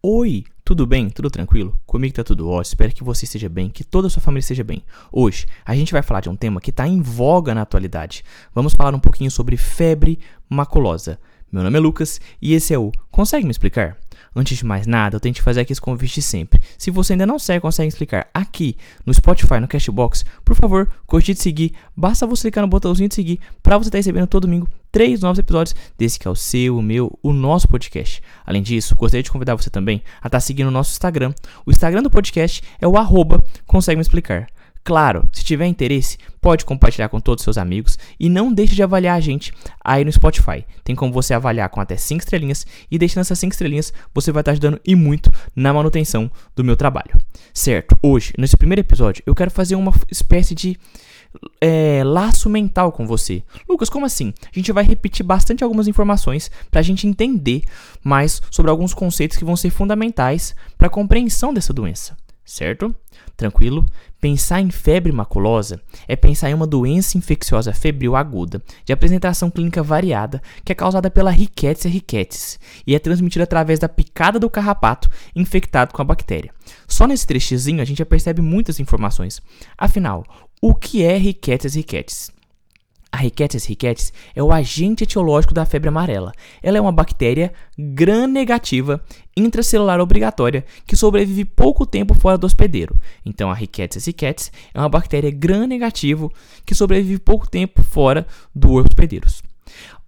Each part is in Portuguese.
Oi, tudo bem? Tudo tranquilo? Comigo tá tudo ótimo, espero que você esteja bem, que toda a sua família esteja bem. Hoje a gente vai falar de um tema que está em voga na atualidade. Vamos falar um pouquinho sobre febre maculosa. Meu nome é Lucas e esse é o Consegue me explicar? Antes de mais nada, eu tenho que fazer aqui esse convite sempre. Se você ainda não segue, consegue explicar aqui no Spotify, no Cashbox, por favor, curtir de seguir. Basta você clicar no botãozinho de seguir para você estar tá recebendo todo domingo três novos episódios desse que é o seu, o meu, o nosso podcast. Além disso, gostaria de convidar você também a estar tá seguindo o nosso Instagram. O Instagram do podcast é o arroba consegue me explicar. Claro, se tiver interesse, pode compartilhar com todos os seus amigos e não deixe de avaliar a gente aí no Spotify. Tem como você avaliar com até 5 estrelinhas e deixando essas 5 estrelinhas, você vai estar ajudando e muito na manutenção do meu trabalho. Certo? Hoje, nesse primeiro episódio, eu quero fazer uma espécie de é, laço mental com você. Lucas, como assim? A gente vai repetir bastante algumas informações para a gente entender mais sobre alguns conceitos que vão ser fundamentais para a compreensão dessa doença certo? Tranquilo? Pensar em febre maculosa é pensar em uma doença infecciosa febril aguda, de apresentação clínica variada, que é causada pela Rickettsia ricketts e é transmitida através da picada do carrapato infectado com a bactéria. Só nesse trechozinho a gente já percebe muitas informações. Afinal, o que é Rickettsia ricketts? A Rickettsia ricketts é o agente etiológico da febre amarela. Ela é uma bactéria gram-negativa intracelular obrigatória que sobrevive pouco tempo fora do hospedeiro. Então, a Rickettsia ricketts é uma bactéria gram-negativo que sobrevive pouco tempo fora do hospedeiro.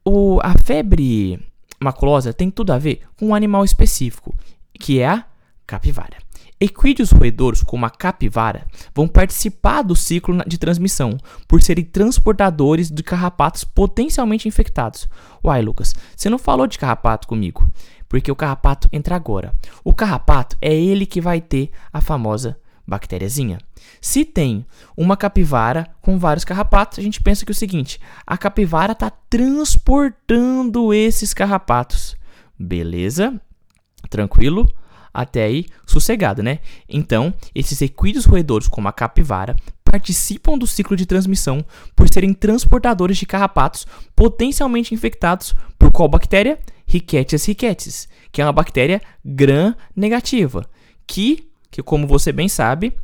O, a febre maculosa tem tudo a ver com um animal específico, que é a capivara. Equídeos roedores, como a capivara, vão participar do ciclo de transmissão por serem transportadores de carrapatos potencialmente infectados. Uai, Lucas, você não falou de carrapato comigo, porque o carrapato entra agora. O carrapato é ele que vai ter a famosa bactériazinha. Se tem uma capivara com vários carrapatos, a gente pensa que é o seguinte: a capivara está transportando esses carrapatos. Beleza? Tranquilo? Até aí sossegado, né? Então, esses equídeos roedores, como a capivara, participam do ciclo de transmissão por serem transportadores de carrapatos potencialmente infectados por qual bactéria? Rickettsia ricketts, que é uma bactéria gram-negativa, que, que, como você bem sabe,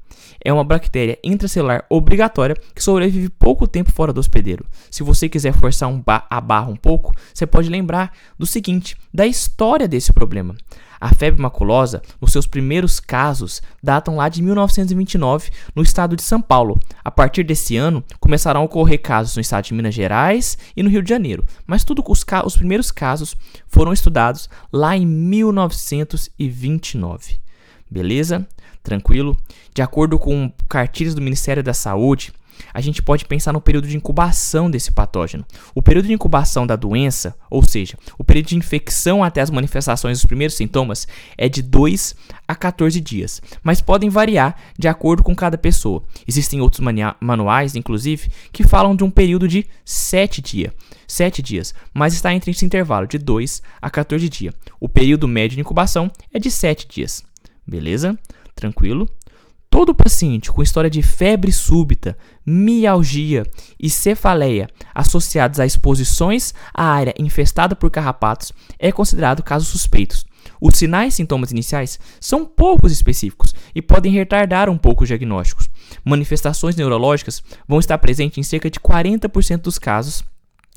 é uma bactéria intracelular obrigatória que sobrevive pouco tempo fora do hospedeiro. Se você quiser forçar um ba a barra um pouco, você pode lembrar do seguinte, da história desse problema. A febre maculosa, nos seus primeiros casos, datam lá de 1929 no estado de São Paulo. A partir desse ano, começarão a ocorrer casos no estado de Minas Gerais e no Rio de Janeiro. Mas tudo os, os primeiros casos foram estudados lá em 1929. Beleza? Tranquilo? De acordo com cartilhas do Ministério da Saúde, a gente pode pensar no período de incubação desse patógeno. O período de incubação da doença, ou seja, o período de infecção até as manifestações dos primeiros sintomas, é de 2 a 14 dias, mas podem variar de acordo com cada pessoa. Existem outros manuais, inclusive, que falam de um período de 7 dias. 7 dias, mas está entre esse intervalo de 2 a 14 dias. O período médio de incubação é de 7 dias. Beleza? Tranquilo? Todo paciente com história de febre súbita, mialgia e cefaleia associados a exposições à área infestada por carrapatos é considerado casos suspeitos. Os sinais e sintomas iniciais são poucos específicos e podem retardar um pouco os diagnósticos. Manifestações neurológicas vão estar presentes em cerca de 40% dos casos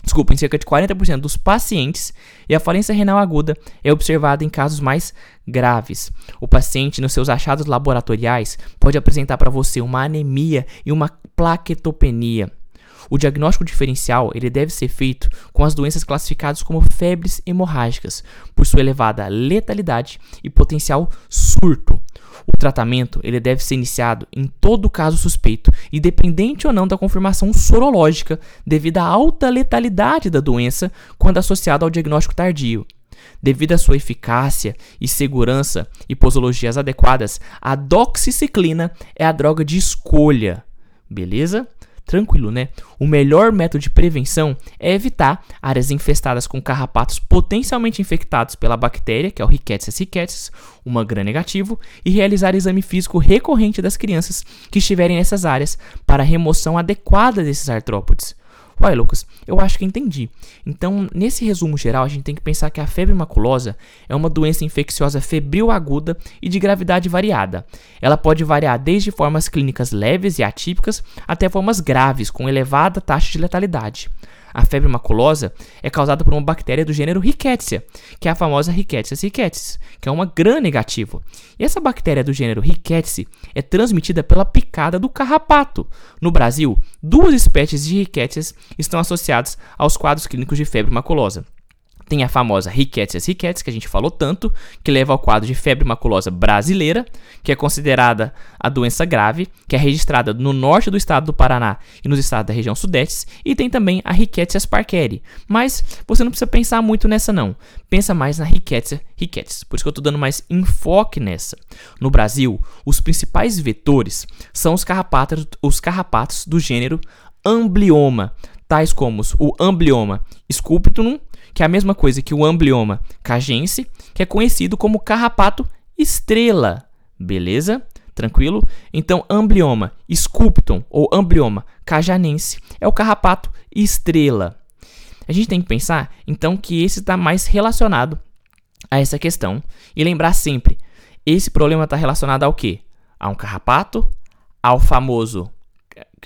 desculpa, em cerca de 40% dos pacientes, e a falência renal aguda é observada em casos mais graves. O paciente, nos seus achados laboratoriais, pode apresentar para você uma anemia e uma plaquetopenia. O diagnóstico diferencial ele deve ser feito com as doenças classificadas como febres hemorrágicas, por sua elevada letalidade e potencial surto. O tratamento ele deve ser iniciado em todo caso suspeito, independente ou não da confirmação sorológica, devido à alta letalidade da doença quando associada ao diagnóstico tardio. Devido à sua eficácia e segurança e posologias adequadas, a doxiciclina é a droga de escolha. Beleza? Tranquilo, né? O melhor método de prevenção é evitar áreas infestadas com carrapatos potencialmente infectados pela bactéria, que é o Rickettsia ricketts, uma gram negativo, e realizar exame físico recorrente das crianças que estiverem nessas áreas para remoção adequada desses artrópodes. Uai, Lucas, eu acho que entendi. Então, nesse resumo geral, a gente tem que pensar que a febre maculosa é uma doença infecciosa febril aguda e de gravidade variada. Ela pode variar desde formas clínicas leves e atípicas até formas graves, com elevada taxa de letalidade. A febre maculosa é causada por uma bactéria do gênero Rickettsia, que é a famosa Rickettsia ricketts, que é uma gram negativa. E essa bactéria do gênero Rickettsia é transmitida pela picada do carrapato. No Brasil, duas espécies de Rickettsia estão associadas aos quadros clínicos de febre maculosa. Tem a famosa Rickettsia ricketts, que a gente falou tanto, que leva ao quadro de febre maculosa brasileira, que é considerada a doença grave, que é registrada no norte do estado do Paraná e nos estados da região sudeste, e tem também a Rickettsia parkeri. Mas você não precisa pensar muito nessa não. Pensa mais na Rickettsia ricketts. Por isso que eu estou dando mais enfoque nessa. No Brasil, os principais vetores são os carrapatos, os carrapatos do gênero Amblioma, tais como o Amblioma sculptum que é a mesma coisa que o amblioma cagense, que é conhecido como carrapato estrela. Beleza? Tranquilo? Então, amblioma sculptum ou amblioma cajanense é o carrapato estrela. A gente tem que pensar, então, que esse está mais relacionado a essa questão e lembrar sempre, esse problema está relacionado ao quê? A um carrapato, ao famoso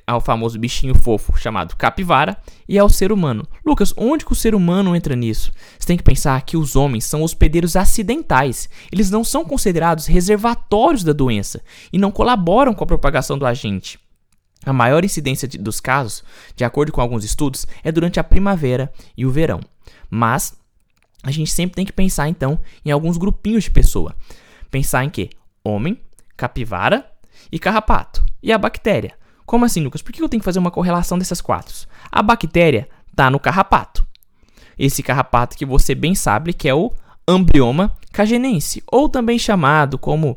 ao famoso bichinho fofo chamado capivara e ao ser humano. Lucas, onde que o ser humano entra nisso? Você tem que pensar que os homens são hospedeiros acidentais. Eles não são considerados reservatórios da doença e não colaboram com a propagação do agente. A maior incidência de, dos casos, de acordo com alguns estudos, é durante a primavera e o verão. Mas a gente sempre tem que pensar então em alguns grupinhos de pessoa. Pensar em que? Homem, capivara e carrapato. E a bactéria? Como assim, Lucas? Por que eu tenho que fazer uma correlação dessas quatro? A bactéria está no carrapato. Esse carrapato que você bem sabe que é o amblioma cagenense, ou também chamado como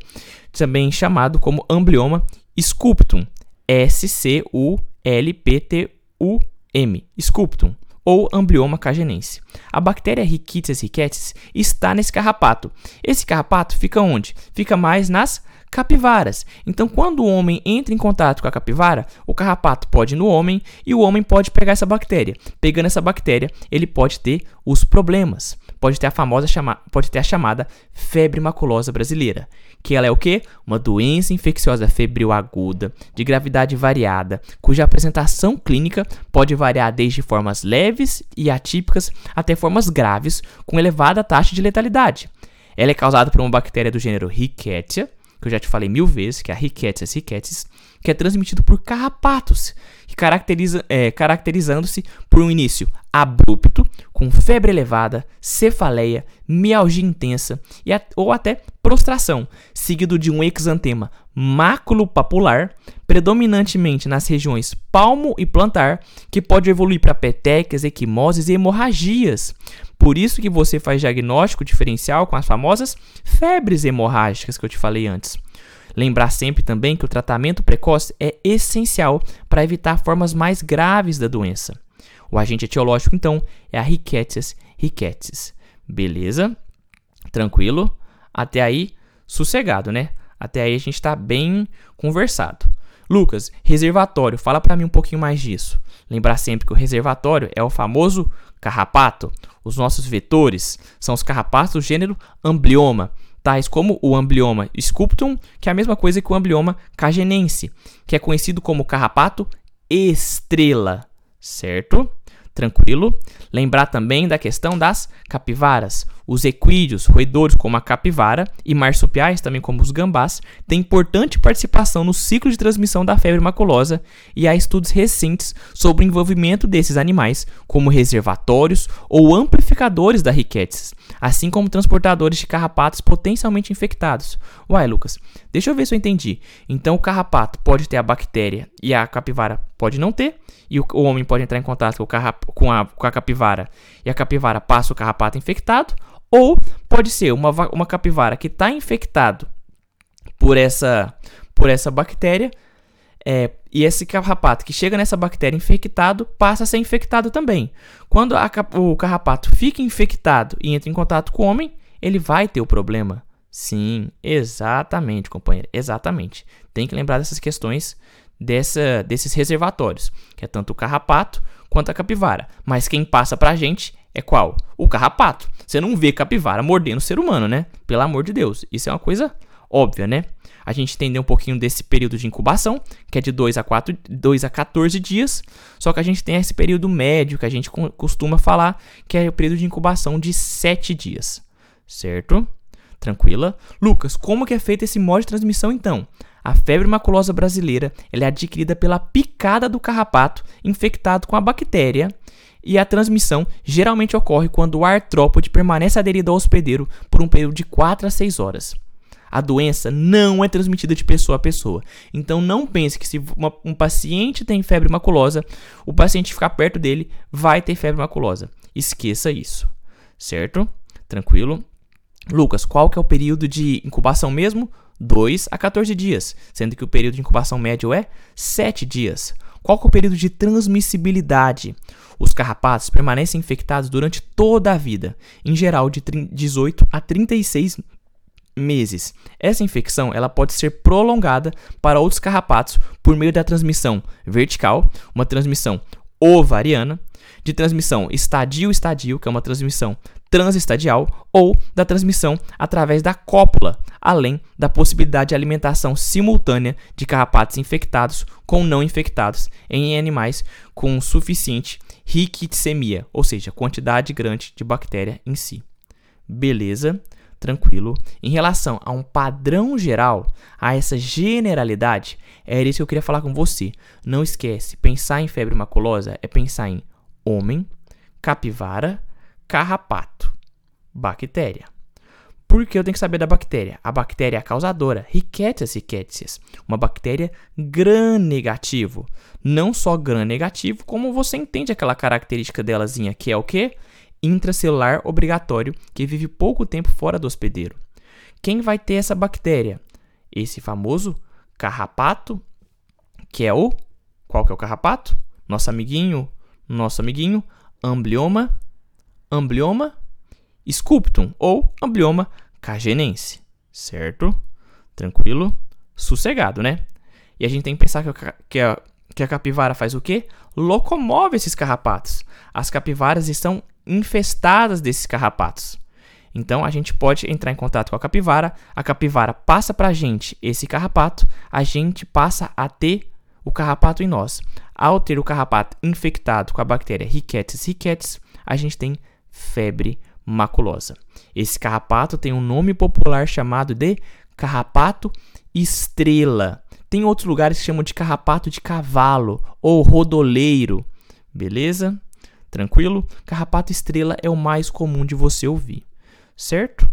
também chamado como amblioma sculptum, S C U L P T U M, sculptum ou amblioma cagenense. A bactéria Rickettsia ricketts está nesse carrapato. Esse carrapato fica onde? Fica mais nas capivaras. Então, quando o homem entra em contato com a capivara, o carrapato pode ir no homem e o homem pode pegar essa bactéria. Pegando essa bactéria, ele pode ter os problemas. Pode ter a famosa chama pode ter a chamada febre maculosa brasileira, que ela é o que? Uma doença infecciosa febril aguda, de gravidade variada, cuja apresentação clínica pode variar desde formas leves e atípicas até formas graves com elevada taxa de letalidade. Ela é causada por uma bactéria do gênero Rickettsia, que eu já te falei mil vezes, que é a Rickettsia ricketts, que é transmitido por carrapatos, caracteriza, é, caracterizando-se por um início abrupto, com febre elevada, cefaleia, mialgia intensa e ou até prostração, seguido de um exantema maculopapular, predominantemente nas regiões palmo e plantar, que pode evoluir para petequias, equimoses e hemorragias. Por isso que você faz diagnóstico diferencial com as famosas febres hemorrágicas que eu te falei antes. Lembrar sempre também que o tratamento precoce é essencial para evitar formas mais graves da doença. O agente etiológico, então, é a Rickettsia ricketts. Beleza? Tranquilo? Até aí, sossegado, né? Até aí a gente está bem conversado. Lucas, reservatório, fala para mim um pouquinho mais disso. Lembrar sempre que o reservatório é o famoso carrapato. Os nossos vetores são os carrapatos do gênero amblioma tais como o amblioma sculptum, que é a mesma coisa que o amblioma cagenense, que é conhecido como carrapato estrela, certo? Tranquilo? Lembrar também da questão das capivaras. Os equídeos, roedores como a capivara e marsupiais, também como os gambás, têm importante participação no ciclo de transmissão da febre maculosa e há estudos recentes sobre o envolvimento desses animais como reservatórios ou amplificadores da riquetes, assim como transportadores de carrapatos potencialmente infectados. Uai, Lucas, deixa eu ver se eu entendi. Então o carrapato pode ter a bactéria e a capivara pode não ter, e o, o homem pode entrar em contato com, com, a, com a capivara e a capivara passa o carrapato infectado, ou pode ser uma, uma capivara que está infectado por essa, por essa bactéria, é, e esse carrapato que chega nessa bactéria infectado passa a ser infectado também. Quando a, o carrapato fica infectado e entra em contato com o homem, ele vai ter o problema. Sim, exatamente, companheiro, exatamente. Tem que lembrar dessas questões dessa, desses reservatórios, que é tanto o carrapato quanto a capivara. Mas quem passa pra gente é qual? O carrapato. Você não vê capivara mordendo o ser humano, né? Pelo amor de Deus. Isso é uma coisa óbvia, né? A gente entendeu um pouquinho desse período de incubação, que é de 2 a, 4, 2 a 14 dias. Só que a gente tem esse período médio que a gente costuma falar, que é o período de incubação de 7 dias. Certo? Tranquila? Lucas, como que é feito esse modo de transmissão então? A febre maculosa brasileira é adquirida pela picada do carrapato infectado com a bactéria e a transmissão geralmente ocorre quando o artrópode permanece aderido ao hospedeiro por um período de 4 a 6 horas. A doença não é transmitida de pessoa a pessoa. Então não pense que se uma, um paciente tem febre maculosa, o paciente ficar perto dele vai ter febre maculosa. Esqueça isso. Certo? Tranquilo? Lucas, qual que é o período de incubação mesmo? 2 a 14 dias, sendo que o período de incubação médio é 7 dias. Qual é o período de transmissibilidade? Os carrapatos permanecem infectados durante toda a vida, em geral de 18 a 36 meses. Essa infecção ela pode ser prolongada para outros carrapatos por meio da transmissão vertical, uma transmissão ovariana, de transmissão estadio-estadio, que é uma transmissão transestadial, ou da transmissão através da cópula, além da possibilidade de alimentação simultânea de carrapatos infectados com não infectados em animais com suficiente riquitsemia, ou seja, quantidade grande de bactéria em si. Beleza? Tranquilo. Em relação a um padrão geral, a essa generalidade, era isso que eu queria falar com você. Não esquece, pensar em febre maculosa é pensar em homem, capivara, carrapato, bactéria. Por que eu tenho que saber da bactéria? A bactéria é a causadora, Rickettsia rickettsias, uma bactéria gram-negativo. Não só gram-negativo, como você entende aquela característica delazinha, que é o quê? Intracelular obrigatório, que vive pouco tempo fora do hospedeiro. Quem vai ter essa bactéria? Esse famoso carrapato, que é o... Qual que é o carrapato? Nosso amiguinho nosso amiguinho, amblioma, amblioma sculptum ou amblioma cagenense, certo? Tranquilo? Sossegado, né? E a gente tem que pensar que a, que a, que a capivara faz o quê? Locomove esses carrapatos. As capivaras estão infestadas desses carrapatos. Então a gente pode entrar em contato com a capivara, a capivara passa para a gente esse carrapato, a gente passa a ter o carrapato em nós. Ao ter o carrapato infectado com a bactéria Rickettsia ricketts, a gente tem febre maculosa. Esse carrapato tem um nome popular chamado de carrapato estrela. Tem outros lugares que chamam de carrapato de cavalo ou rodoleiro. Beleza? Tranquilo? Carrapato estrela é o mais comum de você ouvir. Certo?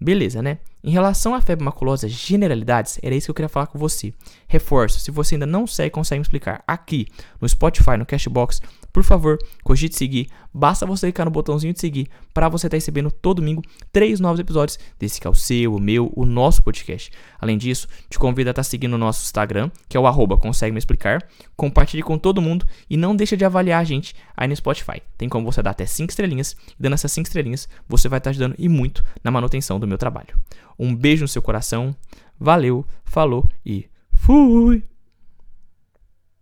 Beleza, né? Em relação à febre maculosa, generalidades, era isso que eu queria falar com você. Reforço, se você ainda não segue, consegue me explicar aqui no Spotify, no Cashbox, por favor, cogite seguir. Basta você clicar no botãozinho de seguir para você estar tá recebendo todo domingo três novos episódios desse que é o seu, o meu, o nosso podcast. Além disso, te convido a estar tá seguindo o nosso Instagram, que é o arroba consegue me explicar. Compartilhe com todo mundo e não deixa de avaliar a gente aí no Spotify. Tem como você dar até cinco estrelinhas. E dando essas cinco estrelinhas, você vai estar tá ajudando e muito na manutenção do meu trabalho. Um beijo no seu coração. Valeu, falou e fui!